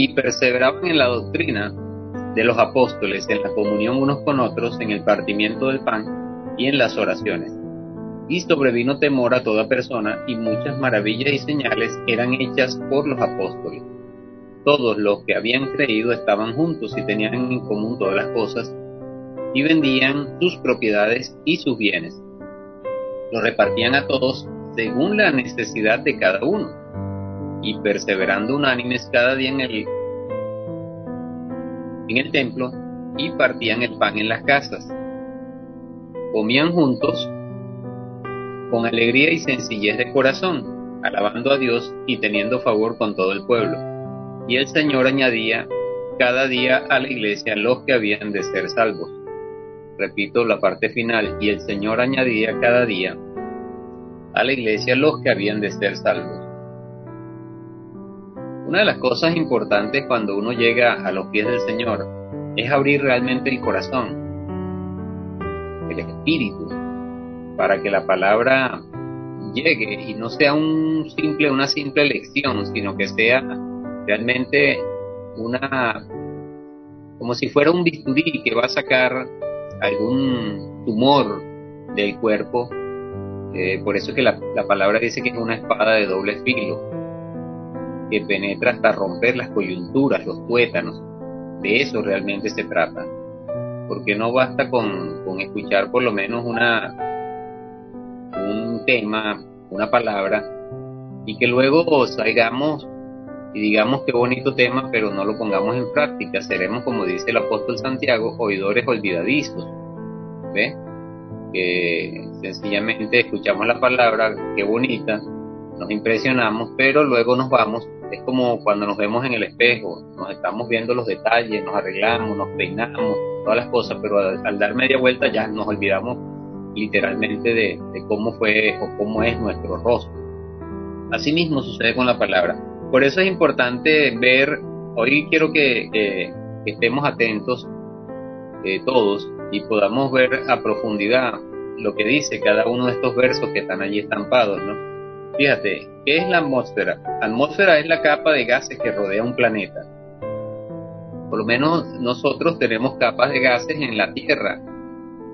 y perseveraban en la doctrina de los apóstoles, en la comunión unos con otros, en el partimiento del pan y en las oraciones. Y sobrevino temor a toda persona, y muchas maravillas y señales eran hechas por los apóstoles. Todos los que habían creído estaban juntos y tenían en común todas las cosas, y vendían sus propiedades y sus bienes. Los repartían a todos según la necesidad de cada uno, y perseverando unánimes cada día en el en el templo y partían el pan en las casas. Comían juntos con alegría y sencillez de corazón, alabando a Dios y teniendo favor con todo el pueblo. Y el Señor añadía cada día a la iglesia los que habían de ser salvos. Repito la parte final, y el Señor añadía cada día a la iglesia los que habían de ser salvos. Una de las cosas importantes cuando uno llega a los pies del Señor es abrir realmente el corazón, el espíritu, para que la palabra llegue y no sea una simple lección, sino que sea realmente una, como si fuera un bisturí que va a sacar algún tumor del cuerpo. Eh, por eso es que la palabra dice que es una espada de doble filo que penetra hasta romper las coyunturas, los tuétanos. De eso realmente se trata. Porque no basta con, escuchar por lo menos una, un tema, una palabra, y que luego salgamos y digamos qué bonito tema, pero no lo pongamos en práctica. Seremos, como dice el apóstol Santiago, oidores olvidadizos. ¿Ve? Que sencillamente escuchamos la palabra, qué bonita, nos impresionamos, pero luego nos vamos es como cuando nos vemos en el espejo, nos estamos viendo los detalles, nos arreglamos, nos peinamos, todas las cosas, pero al, dar media vuelta ya nos olvidamos literalmente de, cómo fue o cómo es nuestro rostro. Así mismo sucede con la palabra. Por eso es importante ver, hoy quiero que, estemos atentos eh, todos y podamos ver a profundidad lo que dice cada uno de estos versos que están allí estampados, ¿no? Fíjate, ¿qué es la atmósfera? La atmósfera es la capa de gases que rodea un planeta. Por lo menos nosotros tenemos capas de gases en la Tierra,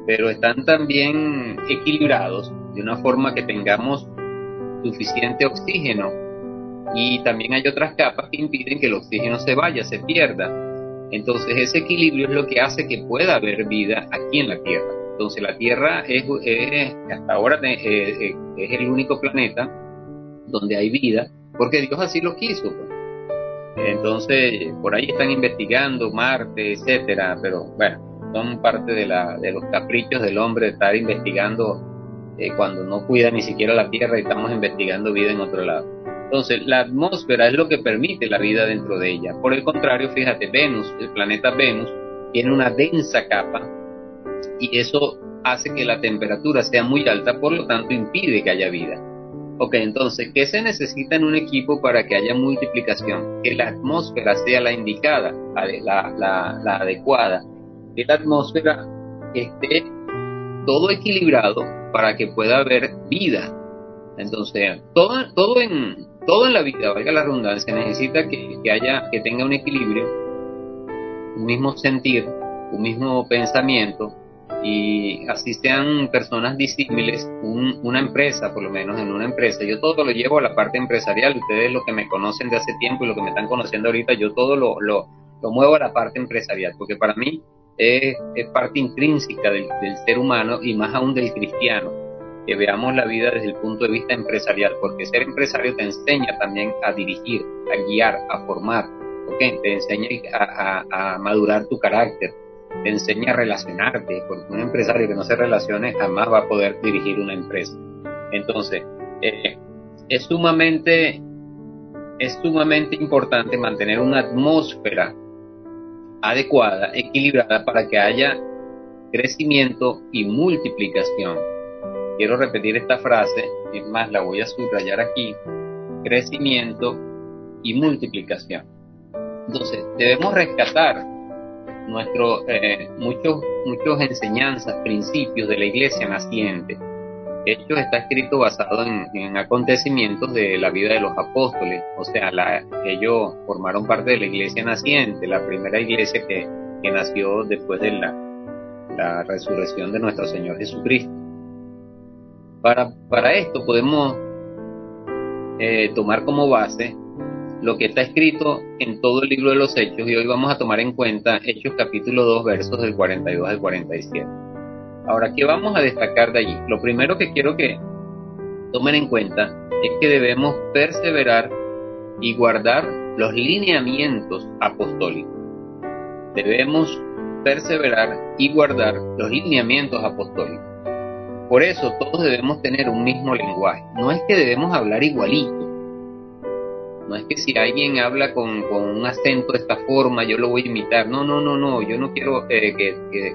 pero están también equilibrados de una forma que tengamos suficiente oxígeno. Y también hay otras capas que impiden que el oxígeno se vaya, se pierda. Entonces ese equilibrio es lo que hace que pueda haber vida aquí en la Tierra. Entonces la Tierra es, hasta ahora eh, eh, es el único planeta donde hay vida, porque Dios así lo quiso. Pues. Entonces, por ahí están investigando Marte, etcétera, pero bueno, son parte de, la, de los caprichos del hombre de estar investigando eh, cuando no cuida ni siquiera la Tierra y estamos investigando vida en otro lado. Entonces, la atmósfera es lo que permite la vida dentro de ella. Por el contrario, fíjate, Venus, el planeta Venus, tiene una densa capa y eso hace que la temperatura sea muy alta, por lo tanto impide que haya vida. Ok, entonces, ¿qué se necesita en un equipo para que haya multiplicación? Que la atmósfera sea la indicada, la, adecuada, que la atmósfera esté todo equilibrado para que pueda haber vida. Entonces, todo, todo, en, todo en la vida, valga la redundancia, necesita que, que haya, que tenga un equilibrio, un mismo sentir, un mismo pensamiento, y así sean personas disímiles, una empresa, por lo menos en una empresa, yo todo lo llevo a la parte empresarial, ustedes lo que me conocen de hace tiempo y lo que me están conociendo ahorita, yo todo lo, lo, muevo a la parte empresarial, porque para mí es, parte intrínseca del, del, ser humano y más aún del cristiano, que veamos la vida desde el punto de vista empresarial, porque ser empresario te enseña también a dirigir, a guiar, a formar, ¿okay? te enseña a madurar tu carácter te enseña a relacionarte, porque un empresario que no se relacione jamás va a poder dirigir una empresa. Entonces, eh, es sumamente es sumamente importante mantener una atmósfera adecuada, equilibrada para que haya crecimiento y multiplicación. Quiero repetir esta frase, es más, la voy a subrayar aquí, crecimiento y multiplicación. Entonces, debemos rescatar nuestro, eh, muchos, muchos enseñanzas, principios de la iglesia naciente. Hechos está escrito basado en, acontecimientos de la vida de los apóstoles, o sea, ellos formaron parte de la iglesia naciente, la primera iglesia que, nació después de la, resurrección de nuestro Señor Jesucristo. Para, para esto podemos eh, tomar como base lo que está escrito en todo el libro de los Hechos y hoy vamos a tomar en cuenta Hechos capítulo 2 versos del 42 al 47. Ahora, ¿qué vamos a destacar de allí? Lo primero que quiero que tomen en cuenta es que debemos perseverar y guardar los lineamientos apostólicos. Debemos perseverar y guardar los lineamientos apostólicos. Por eso todos debemos tener un mismo lenguaje. No es que debemos hablar igualito, no es que si alguien habla con, un acento de esta forma, yo lo voy a imitar. No, no, no, no. Yo no quiero eh,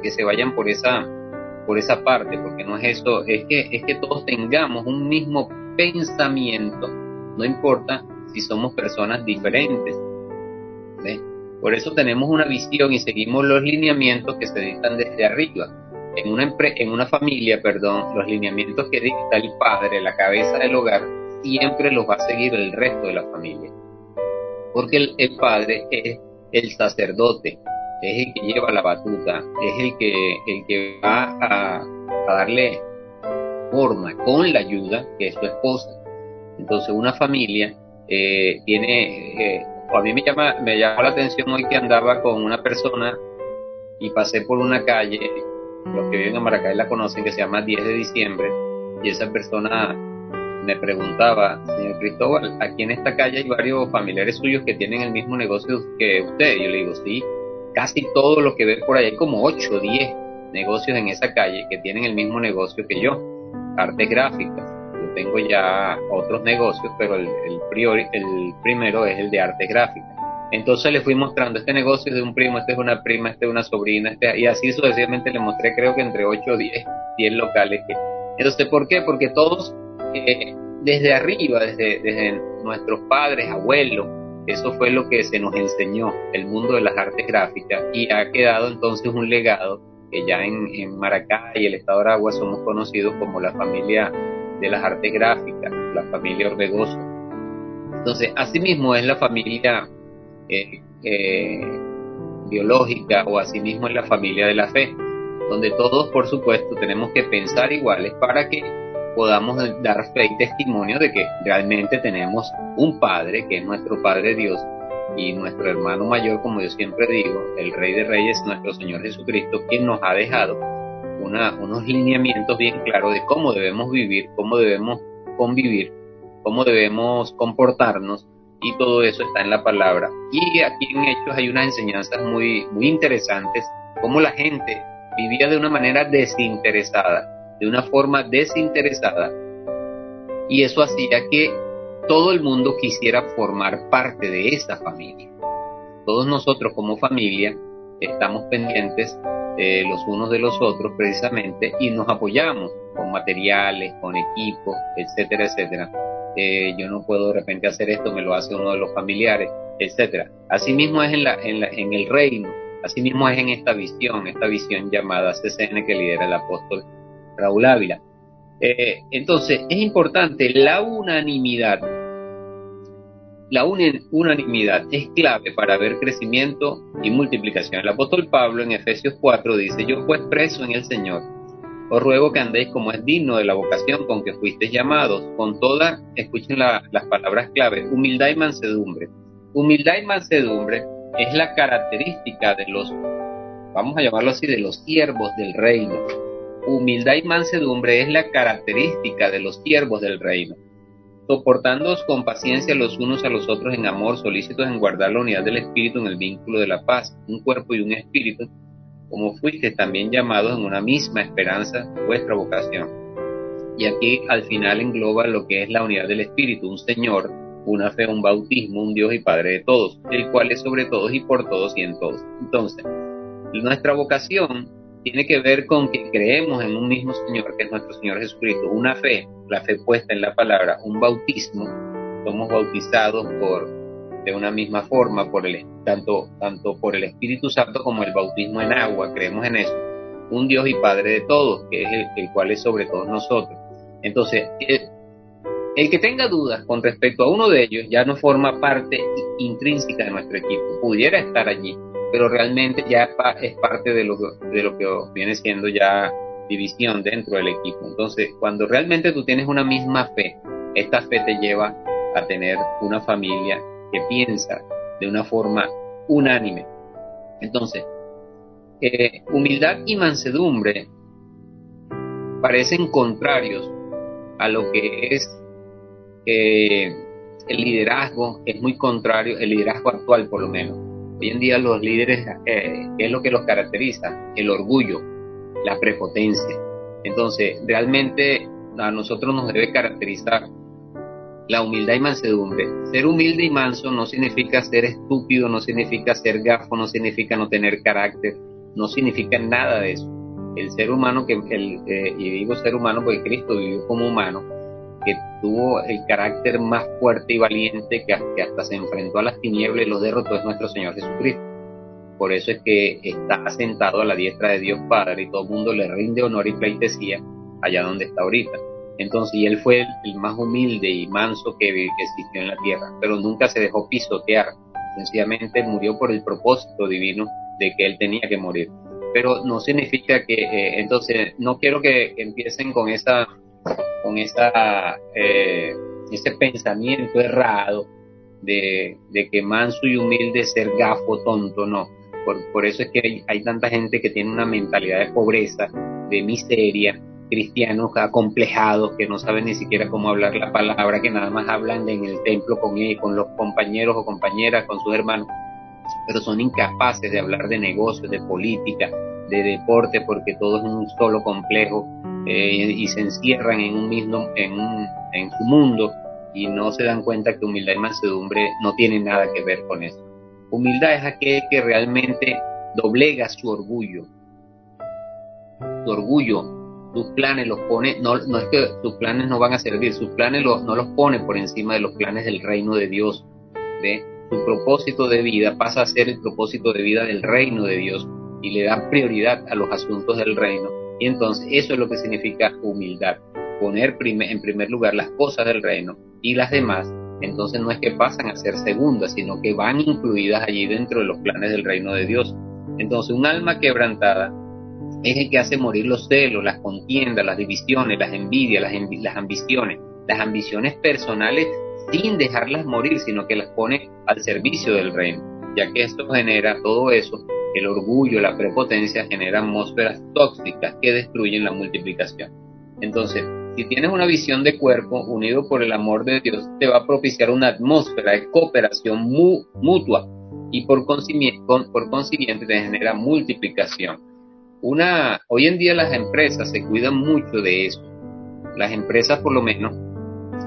que, se vayan por esa, por esa parte, porque no es eso. Es que, es que todos tengamos un mismo pensamiento. No importa si somos personas diferentes. Por eso tenemos una visión y seguimos los lineamientos que se dictan desde arriba. En una, en una familia, perdón, los lineamientos que dicta el padre, la cabeza del hogar, siempre los va a seguir el resto de la familia. Porque el, padre es el sacerdote, es el que lleva la batuta, es el que, el que va a, darle forma con la ayuda que es su esposa. Entonces una familia eh, tiene, eh, a mí me llama, me llamó la atención hoy que andaba con una persona y pasé por una calle, los que viven en Maracay la conocen, que se llama 10 de diciembre, y esa persona me preguntaba, señor Cristóbal, aquí en esta calle hay varios familiares suyos que tienen el mismo negocio que usted. Yo le digo, sí, casi todo lo que ve por ahí, hay como 8 o 10 negocios en esa calle que tienen el mismo negocio que yo, artes gráficas. Yo tengo ya otros negocios, pero el, priori, el primero es el de artes gráficas. Entonces le fui mostrando, este negocio de un primo, este es una prima, este es una sobrina, este, y así sucesivamente le mostré creo que entre 8 o 10, 10 locales. Que, entonces, ¿por qué? Porque todos desde arriba, desde, nuestros padres, abuelos, eso fue lo que se nos enseñó, el mundo de las artes gráficas, y ha quedado entonces un legado que ya en, en Maracay y el estado Aragua somos conocidos como la familia de las artes gráficas, la familia Orbegoso. Entonces, asimismo es la familia eh, eh, biológica o asimismo es la familia de la fe, donde todos, por supuesto, tenemos que pensar iguales para que podamos dar fe y testimonio de que realmente tenemos un Padre, que es nuestro Padre Dios, y nuestro hermano mayor, como yo siempre digo, el Rey de Reyes, nuestro Señor Jesucristo, quien nos ha dejado unos lineamientos bien claros de cómo debemos vivir, cómo debemos convivir, cómo debemos comportarnos, y todo eso está en la palabra. Y aquí en Hechos hay unas enseñanzas muy, muy interesantes, cómo la gente vivía de una manera desinteresada de una forma desinteresada y eso hacía que todo el mundo quisiera formar parte de esa familia. Todos nosotros como familia estamos pendientes los unos de los otros precisamente y nos apoyamos con materiales, con equipos, etcétera, etcétera. Eh, yo no puedo de repente hacer esto, me lo hace uno de los familiares, etcétera. Asimismo es en, la, en, la, en el reino, asimismo es en esta visión, esta visión llamada CCN que lidera el apóstol Raúl Ávila. Eh, entonces, es importante la unanimidad. La unanimidad es clave para ver crecimiento y multiplicación. El apóstol Pablo en Efesios 4 dice, yo pues preso en el Señor, os ruego que andéis como es digno de la vocación con que fuisteis llamados, con toda, escuchen las palabras clave, humildad y mansedumbre. Humildad y mansedumbre es la característica de los, vamos a llamarlo así, de los siervos del reino humildad y mansedumbre es la característica de los siervos del reino, soportándoos con paciencia los unos a los otros en amor, solícitos en guardar la unidad del Espíritu en el vínculo de la paz, un cuerpo y un espíritu, como fuiste también llamados en una misma esperanza vuestra vocación. Y aquí al final engloba lo que es la unidad del Espíritu, un Señor, una fe, un bautismo, un Dios y Padre de todos, el cual es sobre todos y por todos y en todos. Entonces, nuestra vocación tiene que ver con que creemos en un mismo Señor, que es nuestro Señor Jesucristo, una fe, la fe puesta en la palabra, un bautismo, somos bautizados por de una misma forma por el tanto tanto por el Espíritu Santo como el bautismo en agua, creemos en eso. Un Dios y Padre de todos, que es el, el cual es sobre todos nosotros. Entonces, el, que tenga dudas con respecto a uno de ellos ya no forma parte intrínseca de nuestro equipo. Pudiera estar allí, pero realmente ya es parte de lo, de lo que viene siendo ya división dentro del equipo. Entonces, cuando realmente tú tienes una misma fe, esta fe te lleva a tener una familia que piensa de una forma unánime. Entonces, eh, humildad y mansedumbre parecen contrarios a lo que es eh, el liderazgo, es muy contrario, el liderazgo actual por lo menos. Hoy en día los líderes, eh, ¿qué es lo que los caracteriza? El orgullo, la prepotencia. Entonces, realmente a nosotros nos debe caracterizar la humildad y mansedumbre. Ser humilde y manso no significa ser estúpido, no significa ser gafo, no significa no tener carácter, no significa nada de eso el ser humano, que el, eh, y digo ser humano porque Cristo vivió como humano, que tuvo el carácter más fuerte y valiente, que, hasta se enfrentó a las tinieblas y los derrotó, es nuestro Señor Jesucristo. Por eso es que está sentado a la diestra de Dios Padre y todo el mundo le rinde honor y pleitesía allá donde está ahorita. Entonces, y él fue el, más humilde y manso que, existió en la tierra, pero nunca se dejó pisotear. Sencillamente murió por el propósito divino de que él tenía que morir pero no significa que eh, entonces no quiero que empiecen con esa con esa eh, ese pensamiento errado de, que manso y humilde ser gafo tonto no. Por, por eso es que hay, tanta gente que tiene una mentalidad de pobreza de miseria cristianos acomplejados que no saben ni siquiera cómo hablar la palabra que nada más hablan en el templo con él, con los compañeros o compañeras con sus hermanos pero son incapaces de hablar de negocios, de política, de deporte, porque todo es un solo complejo eh, y se encierran en un mismo, en, en su mundo y no se dan cuenta que humildad y mansedumbre no tienen nada que ver con eso. Humildad es aquel que realmente doblega su orgullo. Su orgullo, sus planes los pone, no, no es que sus planes no van a servir, sus planes no los pone por encima de los planes del reino de Dios. ¿ve? su propósito de vida pasa a ser el propósito de vida del reino de Dios y le da prioridad a los asuntos del reino. Y entonces eso es lo que significa humildad, poner en primer lugar las cosas del reino y las demás, entonces no es que pasan a ser segundas, sino que van incluidas allí dentro de los planes del reino de Dios. Entonces un alma quebrantada es el que hace morir los celos, las contiendas, las divisiones, las envidias, las, las ambiciones. Las ambiciones personales sin dejarlas morir, sino que las pone al servicio del reino, ya que esto genera todo eso, el orgullo, la prepotencia, genera atmósferas tóxicas que destruyen la multiplicación. Entonces, si tienes una visión de cuerpo unido por el amor de Dios, te va a propiciar una atmósfera de cooperación mutua y por consiguiente, por consiguiente te genera multiplicación. Una, hoy en día las empresas se cuidan mucho de eso. Las empresas por lo menos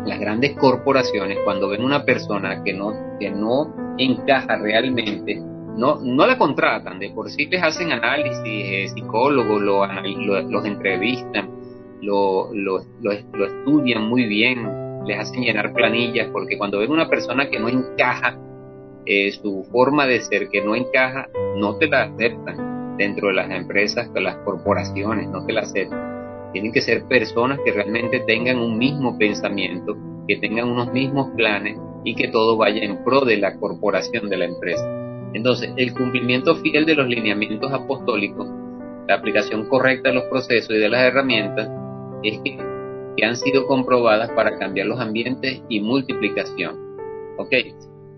las grandes corporaciones cuando ven una persona que no, que no encaja realmente, no, no la contratan, de por sí les hacen análisis, eh, psicólogos lo, los entrevistan, lo, lo, lo, estudian muy bien, les hacen llenar planillas, porque cuando ven una persona que no encaja, eh, su forma de ser que no encaja, no te la aceptan dentro de las empresas, de las corporaciones, no te la aceptan tienen que ser personas que realmente tengan un mismo pensamiento, que tengan unos mismos planes y que todo vaya en pro de la corporación de la empresa. Entonces, el cumplimiento fiel de los lineamientos apostólicos, la aplicación correcta de los procesos y de las herramientas, es que, han sido comprobadas para cambiar los ambientes y multiplicación. ¿Ok?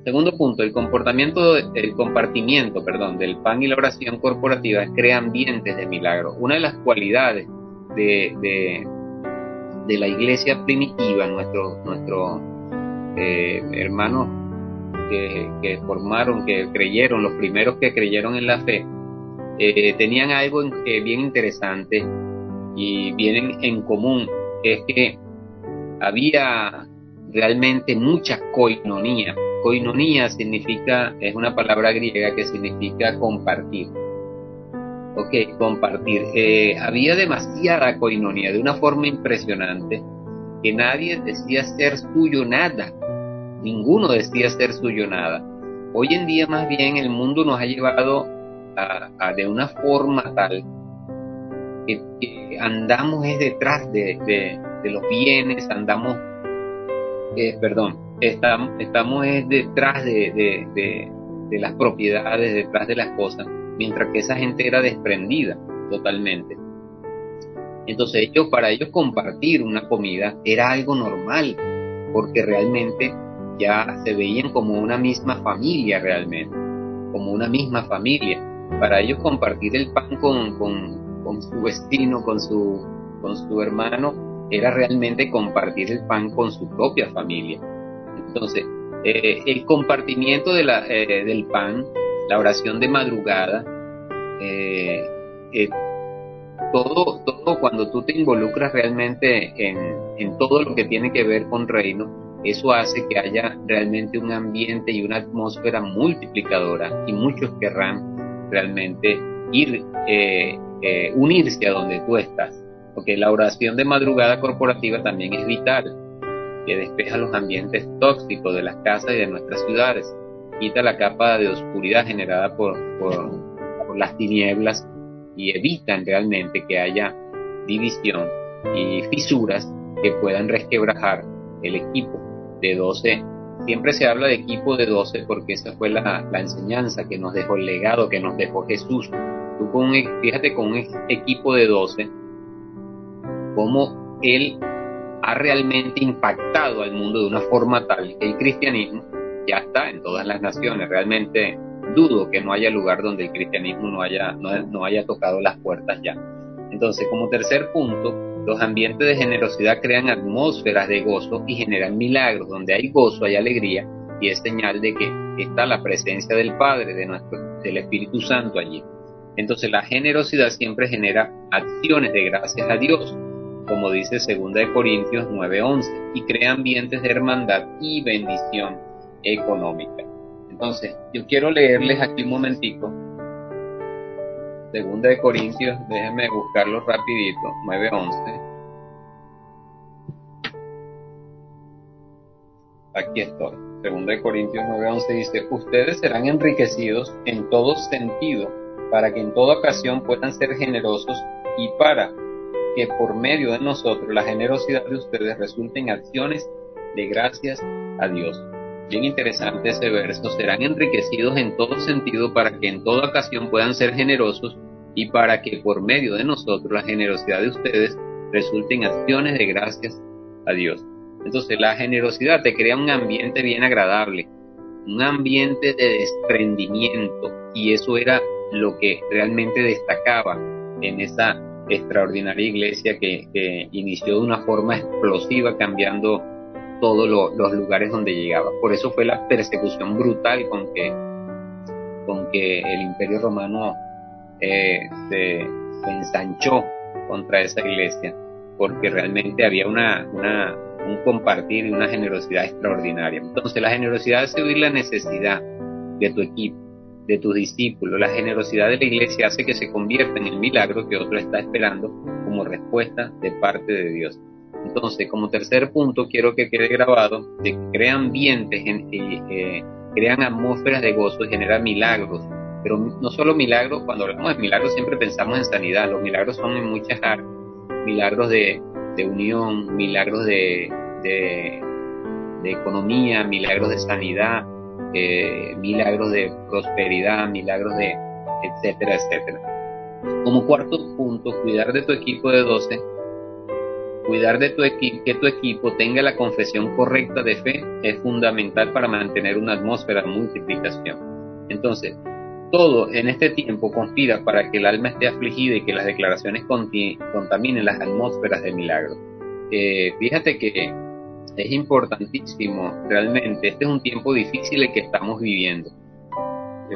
Segundo punto, el comportamiento, el compartimiento, perdón, del pan y la oración corporativa crea ambientes de milagro. Una de las cualidades de, la iglesia primitiva, nuestros nuestro, eh, que, formaron, que creyeron, los primeros que creyeron en la fe, eh, tenían algo eh, bien interesante y vienen en común, es que había realmente mucha coinonía. Coinonía significa, es una palabra griega que significa compartir. Ok, compartir. Eh, había demasiada coinonía de una forma impresionante que nadie decía ser suyo nada. Ninguno decía ser suyo nada. Hoy en día más bien el mundo nos ha llevado a, de una forma tal que, andamos es detrás de, los bienes, andamos, eh, perdón, estamos, estamos detrás de, de las propiedades, detrás de las cosas, mientras que esa gente era desprendida totalmente. Entonces ellos, para ellos compartir una comida era algo normal, porque realmente ya se veían como una misma familia realmente, como una misma familia. Para ellos compartir el pan con, con, su vecino, con su, con su hermano, era realmente compartir el pan con su propia familia. Entonces, eh, el compartimiento de la, eh, del pan, la oración de madrugada, eh, todo, todo cuando tú te involucras realmente en, en todo lo que tiene que ver con reino, eso hace que haya realmente un ambiente y una atmósfera multiplicadora y muchos querrán realmente ir, eh, eh, unirse a donde tú estás. Porque la oración de madrugada corporativa también es vital, que despeja los ambientes tóxicos de las casas y de nuestras ciudades, quita la capa de oscuridad generada por, las tinieblas y evitan realmente que haya división y fisuras que puedan resquebrajar el equipo de 12. Siempre se habla de equipo de 12 porque esa fue la, enseñanza que nos dejó el legado, que nos dejó Jesús. Tú con fíjate con un equipo de 12, cómo Él ha realmente impactado al mundo de una forma tal que el cristianismo ya está en todas las naciones. Realmente dudo que no haya lugar donde el cristianismo no haya, no, haya tocado las puertas ya. Entonces, como tercer punto, los ambientes de generosidad crean atmósferas de gozo y generan milagros. Donde hay gozo, hay alegría y es señal de que está la presencia del Padre, de nuestro, del Espíritu Santo allí. Entonces la generosidad siempre genera acciones de gracias a Dios, como dice 2 de Corintios 9:11, y crea ambientes de hermandad y bendición económica. Entonces, yo quiero leerles aquí un momentico. Segunda de Corintios, déjenme buscarlo rapidito, 9.11. Aquí estoy. Segunda de Corintios 9.11 dice, ustedes serán enriquecidos en todo sentido, para que en toda ocasión puedan ser generosos y para que por medio de nosotros la generosidad de ustedes resulte en acciones de gracias a Dios. Bien interesante ese verso. Serán enriquecidos en todo sentido para que en toda ocasión puedan ser generosos y para que por medio de nosotros la generosidad de ustedes resulte en acciones de gracias a Dios. Entonces la generosidad te crea un ambiente bien agradable, un ambiente de desprendimiento y eso era lo que realmente destacaba en esa extraordinaria iglesia que, inició de una forma explosiva cambiando todos los lugares donde llegaba. Por eso fue la persecución brutal con que, con que el imperio romano eh, se, ensanchó contra esa iglesia, porque realmente había una, un compartir y una generosidad extraordinaria. Entonces la generosidad es oír la necesidad de tu equipo, de tus discípulos. La generosidad de la iglesia hace que se convierta en el milagro que otro está esperando como respuesta de parte de Dios. Entonces, como tercer punto, quiero que quede grabado que crean ambientes, eh, crean atmósferas de gozo y generan milagros. Pero no solo milagros, cuando hablamos de milagros siempre pensamos en sanidad. Los milagros son en muchas áreas. Milagros de, unión, milagros de, de, economía, milagros de sanidad, eh, milagros de prosperidad, milagros de etcétera, etcétera. Como cuarto punto, cuidar de tu equipo de 12 Cuidar de tu que tu equipo tenga la confesión correcta de fe es fundamental para mantener una atmósfera de multiplicación. Entonces, todo en este tiempo conspira para que el alma esté afligida y que las declaraciones contaminen las atmósferas de milagro. Eh, fíjate que es importantísimo, realmente, este es un tiempo difícil el que estamos viviendo.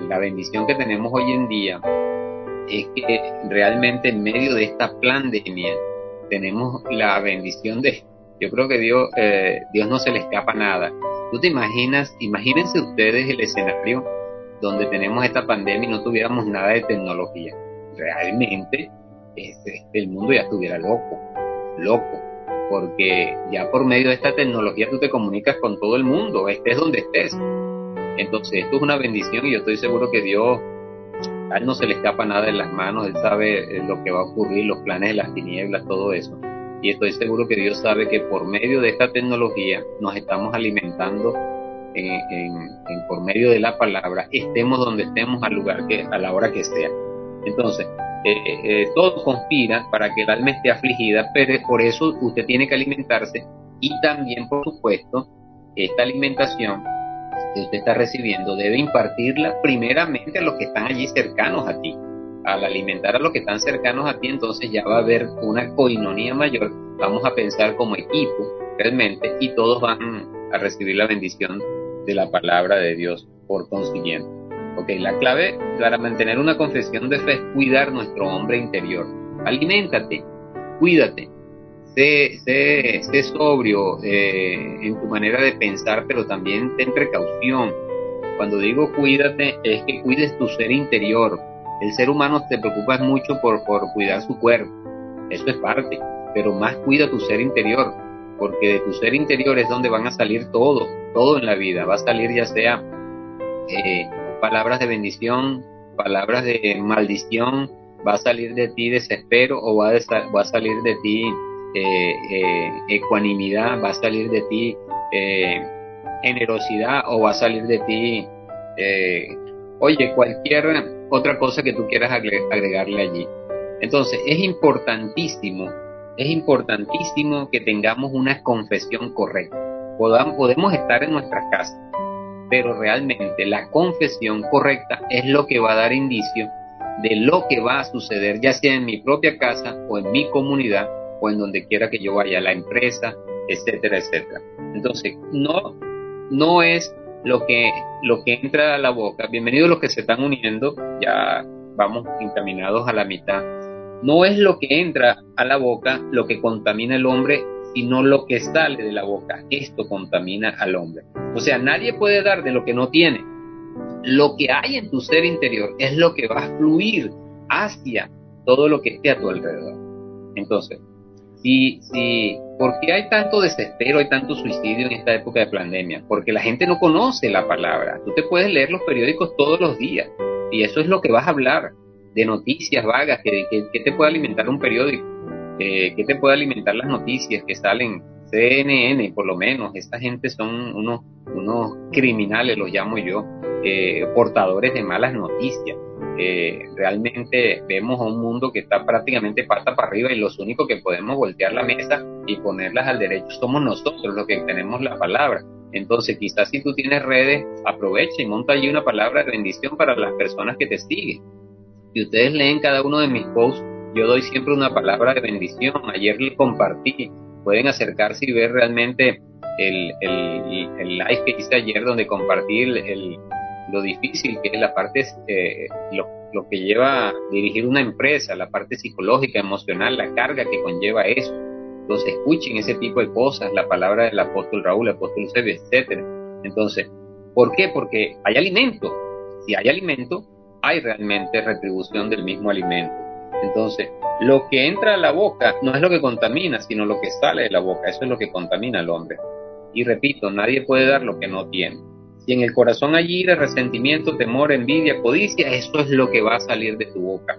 La bendición que tenemos hoy en día es que realmente en medio de esta pandemia tenemos la bendición de, yo creo que Dios, eh, Dios no se le escapa nada. Tú te imaginas, imagínense ustedes el escenario donde tenemos esta pandemia y no tuviéramos nada de tecnología. Realmente este, el mundo ya estuviera loco, loco, porque ya por medio de esta tecnología tú te comunicas con todo el mundo, estés donde estés. Entonces esto es una bendición y yo estoy seguro que Dios él no se le escapa nada de las manos, él sabe eh, lo que va a ocurrir, los planes de las tinieblas, todo eso. y estoy seguro que Dios sabe que por medio de esta tecnología nos estamos alimentando en, por medio de la palabra, estemos donde estemos al lugar que, a la hora que sea. Entonces, eh, eh, todo conspira para que el alma esté afligida, pero por eso usted tiene que alimentarse y también, por supuesto, esta alimentación que usted está recibiendo debe impartirla primeramente a los que están allí cercanos a ti. Al alimentar a los que están cercanos a ti, entonces ya va a haber una coinonía mayor. Vamos a pensar como equipo realmente y todos van a recibir la bendición de la palabra de Dios por consiguiente. Ok, la clave para mantener una confesión de fe es cuidar nuestro hombre interior. Aliméntate, cuídate, sé, sé, sobrio eh, en tu manera de pensar, pero también ten precaución. Cuando digo cuídate, es que cuides tu ser interior. El ser humano te preocupa mucho por, por cuidar su cuerpo, eso es parte, pero más cuida tu ser interior porque de tu ser interior es donde van a salir todo, todo en la vida. Va a salir ya sea eh, palabras de bendición, palabras de maldición, va a salir de ti desespero o va a, va a salir de ti eh, eh, ecuanimidad, va a salir de ti generosidad o va a salir de ti, oye, cualquier otra cosa que tú quieras agregarle allí. Entonces es importantísimo es importantísimo que tengamos una confesión correcta. podemos estar en nuestras casas, pero realmente la confesión correcta es lo que va a dar indicio de lo que va a suceder, ya sea en mi propia casa o en mi comunidad o en donde quiera que yo vaya, la empresa, etcétera, etcétera. Entonces, no, no es lo que, lo que entra a la boca. Bienvenidos los que se están uniendo, ya vamos encaminados a la mitad no es lo que entra a la boca lo que contamina al hombre, sino lo que sale de la boca. Esto contamina al hombre. O sea, nadie puede dar de lo que no tiene. Lo que hay en tu ser interior es lo que va a fluir hacia todo lo que esté a tu alrededor. Entonces, si, si, ¿por qué hay tanto desespero, hay tanto suicidio en esta época de pandemia? Porque la gente no conoce la palabra. Tú te puedes leer los periódicos todos los días y eso es lo que vas a hablar de noticias vagas que, que, te puede alimentar un periódico, que te puede alimentar las noticias que salen, CNN por lo menos, esta gente son unos, unos criminales, los llamo yo, eh, portadores de malas noticias. Eh, realmente vemos un mundo que está prácticamente pata para arriba y los únicos que podemos voltear la mesa y ponerlas al derecho somos nosotros los que tenemos la palabra. Entonces quizás si tú tienes redes, aprovecha y monta allí una palabra de bendición para las personas que te siguen. Si ustedes leen cada uno de mis posts, yo doy siempre una palabra de bendición. Ayer les compartí, pueden acercarse y ver realmente el, el, live que hice ayer donde compartí el, lo difícil que es la parte, eh, lo, que lleva dirigir una empresa, la parte psicológica, emocional, la carga que conlleva eso. Entonces escuchen ese tipo de cosas, la palabra del apóstol Raúl, el apóstol Eusebio, etcétera. Entonces, ¿por qué? Porque hay alimento. Si hay alimento, hay realmente retribución del mismo alimento. Entonces, lo que entra a la boca no es lo que contamina, sino lo que sale de la boca. Eso es lo que contamina al hombre. Y repito, nadie puede dar lo que no tiene. Si en el corazón hay ira, resentimiento, temor, envidia, codicia, eso es lo que va a salir de tu boca.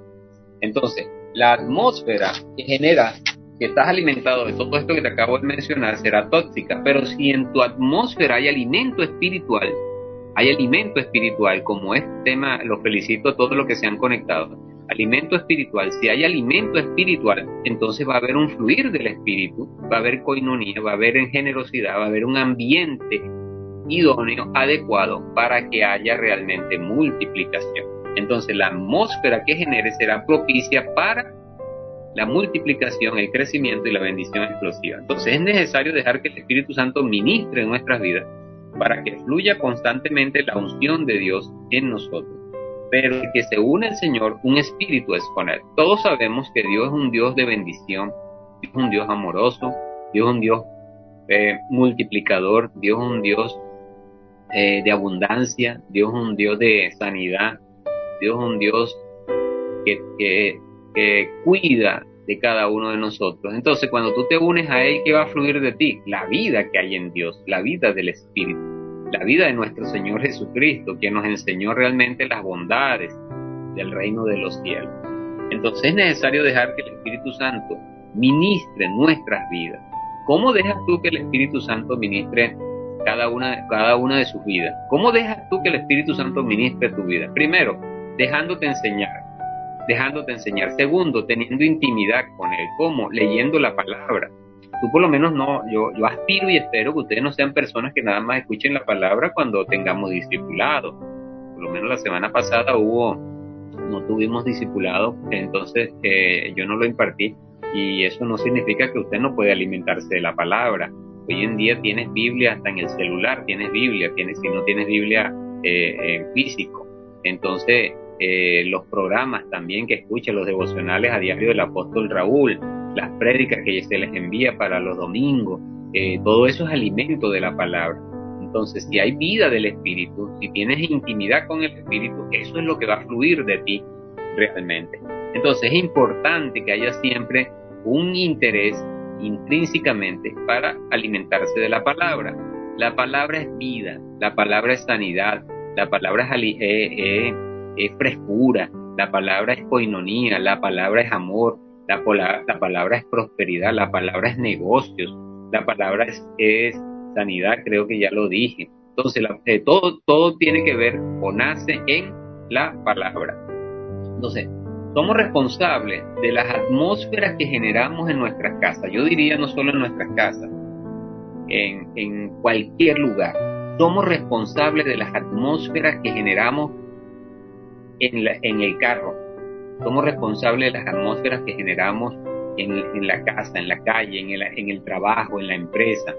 Entonces, la atmósfera que genera que estás alimentado de todo esto que te acabo de mencionar será tóxica, pero si en tu atmósfera hay alimento espiritual, hay alimento espiritual, como este tema, los felicito a todos los que se han conectado. Alimento espiritual, si hay alimento espiritual, entonces va a haber un fluir del espíritu, va a haber coinonía, va a haber generosidad, va a haber un ambiente idóneo, adecuado para que haya realmente multiplicación. Entonces la atmósfera que genere será propicia para la multiplicación, el crecimiento y la bendición explosiva. Entonces es necesario dejar que el Espíritu Santo ministre en nuestras vidas para que fluya constantemente la unción de Dios en nosotros. Pero que se une el Señor, un espíritu es con Él. Todos sabemos que Dios es un Dios de bendición, Dios es un Dios amoroso, Dios es un Dios eh, multiplicador, Dios es un Dios eh, de abundancia, Dios es un Dios de sanidad, Dios es un Dios que cuida de cada uno de nosotros. Entonces, cuando tú te unes a Él, ¿qué va a fluir de ti? La vida que hay en Dios, la vida del Espíritu, la vida de nuestro Señor Jesucristo, quien nos enseñó realmente las bondades del reino de los cielos. Entonces es necesario dejar que el Espíritu Santo ministre nuestras vidas. ¿Cómo dejas tú que el Espíritu Santo ministre cada una, cada una de sus vidas? ¿Cómo dejas tú que el Espíritu Santo ministre tu vida? Primero, dejándote enseñar, dejándote enseñar. Segundo, teniendo intimidad con Él. ¿Cómo? Leyendo la palabra. Tú por lo menos no, yo, yo aspiro y espero que ustedes no sean personas que nada más escuchen la palabra cuando tengamos discipulado. Por lo menos la semana pasada hubo, no tuvimos discipulado, entonces eh, yo no lo impartí y eso no significa que usted no puede alimentarse de la palabra. Hoy en día tienes Biblia hasta en el celular, tienes Biblia, tienes, si no tienes Biblia eh, en físico. Entonces, eh, los programas también que escucha, los devocionales a diario del apóstol Raúl, las prédicas que se les envía para los domingos, eh, todo eso es alimento de la palabra. Entonces, si hay vida del Espíritu, si tienes intimidad con el Espíritu, eso es lo que va a fluir de ti realmente. Entonces, es importante que haya siempre un interés intrínsecamente para alimentarse de la palabra. La palabra es vida, la palabra es sanidad, la palabra es, es, frescura, la palabra es coinonía, la palabra es amor, la, la, palabra es prosperidad, la palabra es negocios, la palabra es, sanidad, creo que ya lo dije. Entonces, eh, todo, todo tiene que ver o nace en la palabra. Entonces, somos responsables de las atmósferas que generamos en nuestras casas. Yo diría no solo en nuestras casas, en, en cualquier lugar. Somos responsables de las atmósferas que generamos en, el carro. Somos responsables de las atmósferas que generamos en, en la casa, en la calle, en el, en el trabajo, en la empresa,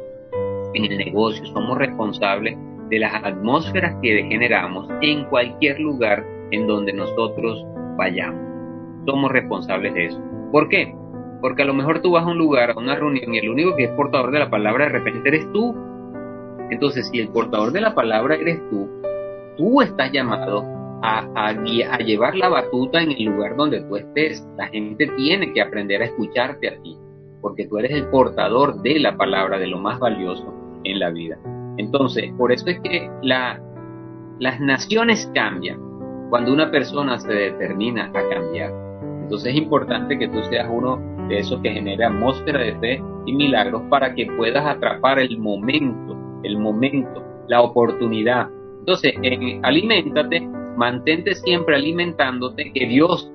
en el negocio. Somos responsables de las atmósferas que generamos en cualquier lugar en donde nosotros vayamos somos responsables de eso. ¿Por qué? Porque a lo mejor tú vas a un lugar, a una reunión, y el único que es portador de la palabra de repente eres tú. Entonces, si el portador de la palabra eres tú, tú estás llamado a, llevar la batuta en el lugar donde tú estés. La gente tiene que aprender a escucharte a ti, porque tú eres el portador de la palabra, de lo más valioso en la vida. Entonces, por eso es que la, las naciones cambian cuando una persona se determina a cambiar. Entonces es importante que tú seas uno de esos que genere atmósfera de fe y milagros para que puedas atrapar el momento, el momento, la oportunidad. Entonces, aliméntate, mantente siempre alimentándote, que Dios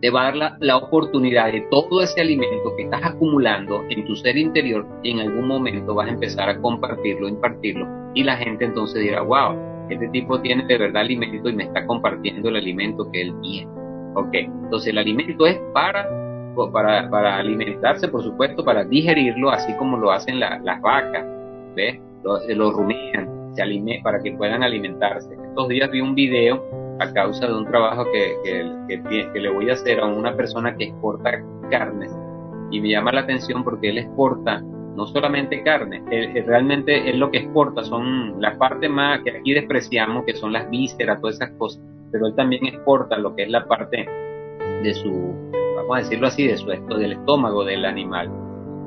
te va a dar la, oportunidad de todo ese alimento que estás acumulando en tu ser interior y en algún momento vas a empezar a compartirlo, impartirlo y la gente entonces dirá, wow, este tipo tiene de verdad alimento y me está compartiendo el alimento que él tiene. Ok, entonces el alimento es para, para, para alimentarse, por supuesto, para digerirlo, así como lo hacen las vacas, ¿ves? Lo, lo rumian se alime, para que puedan alimentarse. Estos días vi un video a causa de un trabajo que, que, que, le voy a hacer a una persona que exporta carnes y me llama la atención porque él exporta no solamente carne, realmente él lo que exporta son las partes más que aquí despreciamos, que son las vísceras, todas esas cosas pero él también exporta lo que es la parte de su, vamos a decirlo así, de su del estómago del animal.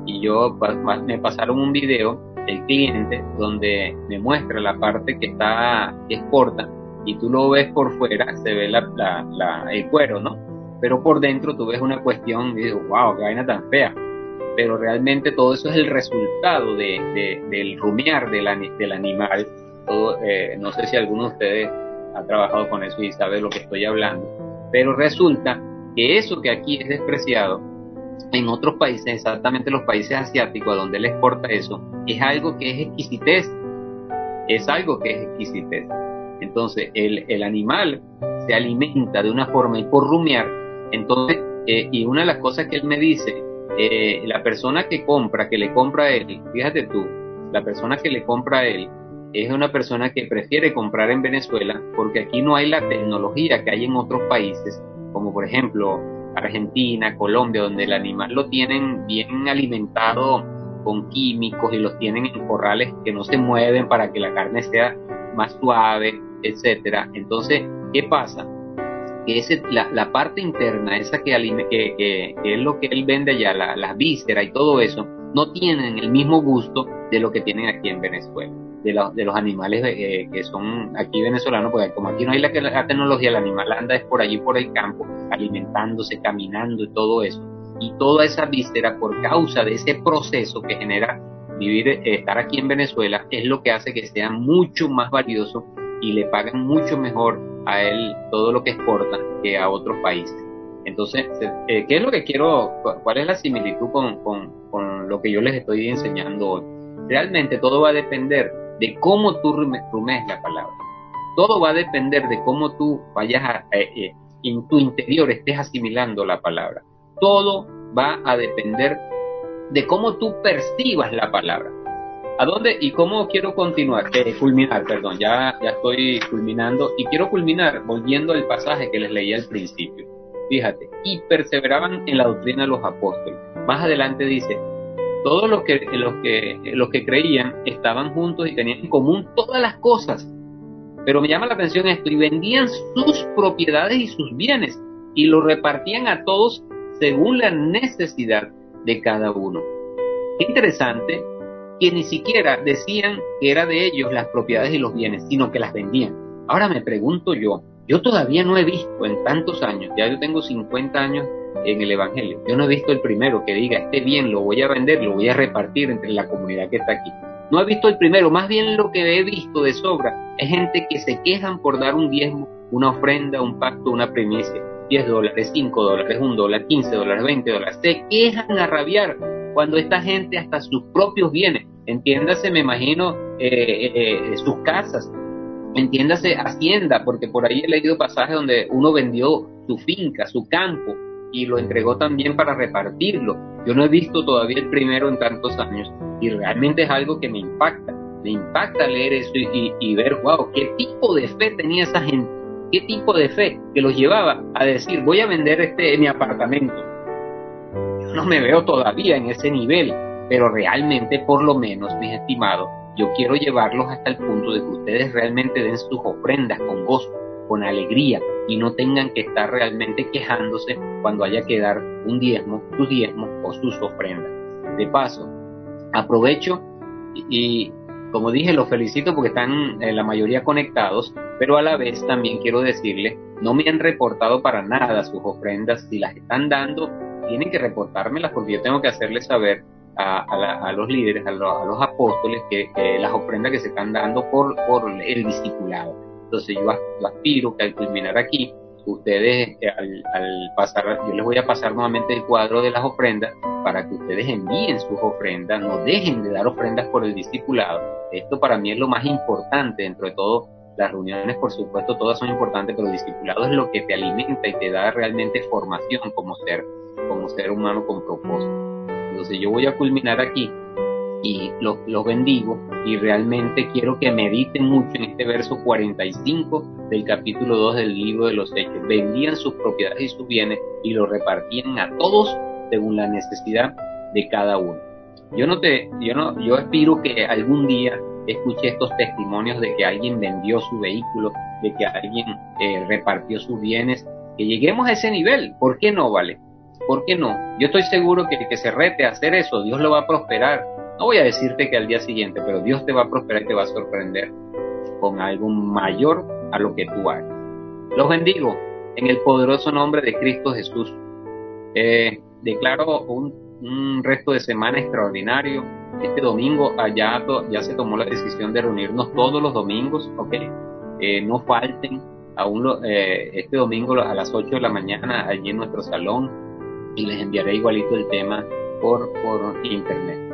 Y yo me pasaron un video, el cliente, donde me muestra la parte que está, que exporta, y tú lo ves por fuera, se ve la, el cuero, ¿no? Pero por dentro tú ves una cuestión y dices, wow, qué vaina tan fea. Pero realmente todo eso es el resultado de, del rumiar del, animal. Todo, eh, no sé si alguno de ustedes ha trabajado con eso y sabe lo que estoy hablando. Pero resulta que eso que aquí es despreciado, en otros países, exactamente los países asiáticos, a donde él exporta eso, es algo que es exquisitez. Es algo que es exquisitez. Entonces, el, el animal se alimenta de una forma y por rumiar, entonces, eh, y una de las cosas que él me dice, eh, la persona que compra, que le compra a él, fíjate tú, la persona que le compra a él, es una persona que prefiere comprar en Venezuela porque aquí no hay la tecnología que hay en otros países, como por ejemplo Argentina, Colombia, donde el animal lo tienen bien alimentado con químicos y los tienen en corrales que no se mueven para que la carne sea más suave, etcétera. Entonces, ¿qué pasa? Que ese, la, parte interna, esa que, que, que, es lo que él vende allá, la, las vísceras y todo eso, no tienen el mismo gusto de lo que tienen aquí en Venezuela de, de los animales eh, que son aquí venezolanos, porque como aquí no hay la, tecnología, el animal anda es por allí por el campo, alimentándose, caminando y todo eso. y toda esa víscera por causa de ese proceso que genera vivir, eh, estar aquí en Venezuela, es lo que hace que sea mucho más valioso y le pagan mucho mejor a él todo lo que exporta que a otros países. Entonces, eh, ¿qué es lo que quiero? ¿Cuál es la similitud con, con, con, lo que yo les estoy enseñando hoy? Realmente todo va a depender de cómo tú rumes la palabra. Todo va a depender de cómo tú vayas a, eh, en tu interior estés asimilando la palabra. Todo va a depender de cómo tú percibas la palabra. ¿A dónde y cómo quiero continuar? Eh, culminar, perdón, ya, ya estoy culminando y quiero culminar volviendo al pasaje que les leí al principio. Fíjate, y perseveraban en la doctrina los apóstoles. Más adelante dice, todos los que, los que, los que creían estaban juntos y tenían en común todas las cosas. Pero me llama la atención esto, y vendían sus propiedades y sus bienes y lo repartían a todos según la necesidad de cada uno. Interesante que ni siquiera decían que era de ellos las propiedades y los bienes, sino que las vendían. Ahora me pregunto yo, yo todavía no he visto en tantos años, ya yo tengo 50 años en el Evangelio, yo no he visto el primero que diga, este bien lo voy a vender, lo voy a repartir entre la comunidad que está aquí. No he visto el primero, más bien lo que he visto de sobra es gente que se quejan por dar un diezmo, una ofrenda, un pacto, una primicia. 10 dólares, 5 dólares, 1 dólar, 15 dólares, 20 dólares. Se quejan a rabiar cuando esta gente hasta sus propios bienes, entiéndase, me imagino, eh, eh, sus casas, entiéndase Hacienda, porque por ahí he leído pasajes donde uno vendió su finca, su campo, y lo entregó también para repartirlo. Yo no he visto todavía el primero en tantos años, y realmente es algo que me impacta. Me impacta leer eso y, ver, wow, qué tipo de fe tenía esa gente qué tipo de fe que los llevaba a decir voy a vender este mi apartamento. Yo no me veo todavía en ese nivel, pero realmente por lo menos, mis estimados, yo quiero llevarlos hasta el punto de que ustedes realmente den sus ofrendas con gozo, con alegría y no tengan que estar realmente quejándose cuando haya que dar un diezmo, sus diezmos o sus ofrendas. De paso, aprovecho y, como dije, los felicito porque están eh, la mayoría conectados, pero a la vez también quiero decirles, no me han reportado para nada sus ofrendas. Si las están dando, tienen que reportármelas porque yo tengo que hacerles saber a, los líderes, a, los apóstoles, que, las ofrendas que se están dando por, por el discipulado. Entonces yo, aspiro que al culminar aquí, ustedes eh, al, pasar, yo les voy a pasar nuevamente el cuadro de las ofrendas para que ustedes envíen sus ofrendas, no dejen de dar ofrendas por el discipulado. Esto para mí es lo más importante dentro de todo. Las reuniones, por supuesto, todas son importantes, pero el discipulado es lo que te alimenta y te da realmente formación como ser, como ser humano con propósito. Entonces yo voy a culminar aquí y los lo bendigo y realmente quiero que mediten mucho en este verso 45 del capítulo 2 del libro de los Hechos. Vendían sus propiedades y sus bienes y los repartían a todos según la necesidad de cada uno. Yo no te, yo no, yo espero que algún día escuche estos testimonios de que alguien vendió su vehículo, de que alguien eh, repartió sus bienes, que lleguemos a ese nivel. ¿Por qué no, vale? ¿Por qué no? Yo estoy seguro que el que se rete a hacer eso, Dios lo va a prosperar. No voy a decirte que al día siguiente, pero Dios te va a prosperar y te va a sorprender con algo mayor a lo que tú hagas. Los bendigo en el poderoso nombre de Cristo Jesús. Eh, declaro un, resto de semana extraordinario. Este domingo allá ya se tomó la decisión de reunirnos todos los domingos, ¿ok? Eh, no falten eh, este domingo a las 8 de la mañana allí en nuestro salón y les enviaré igualito el tema por, por internet.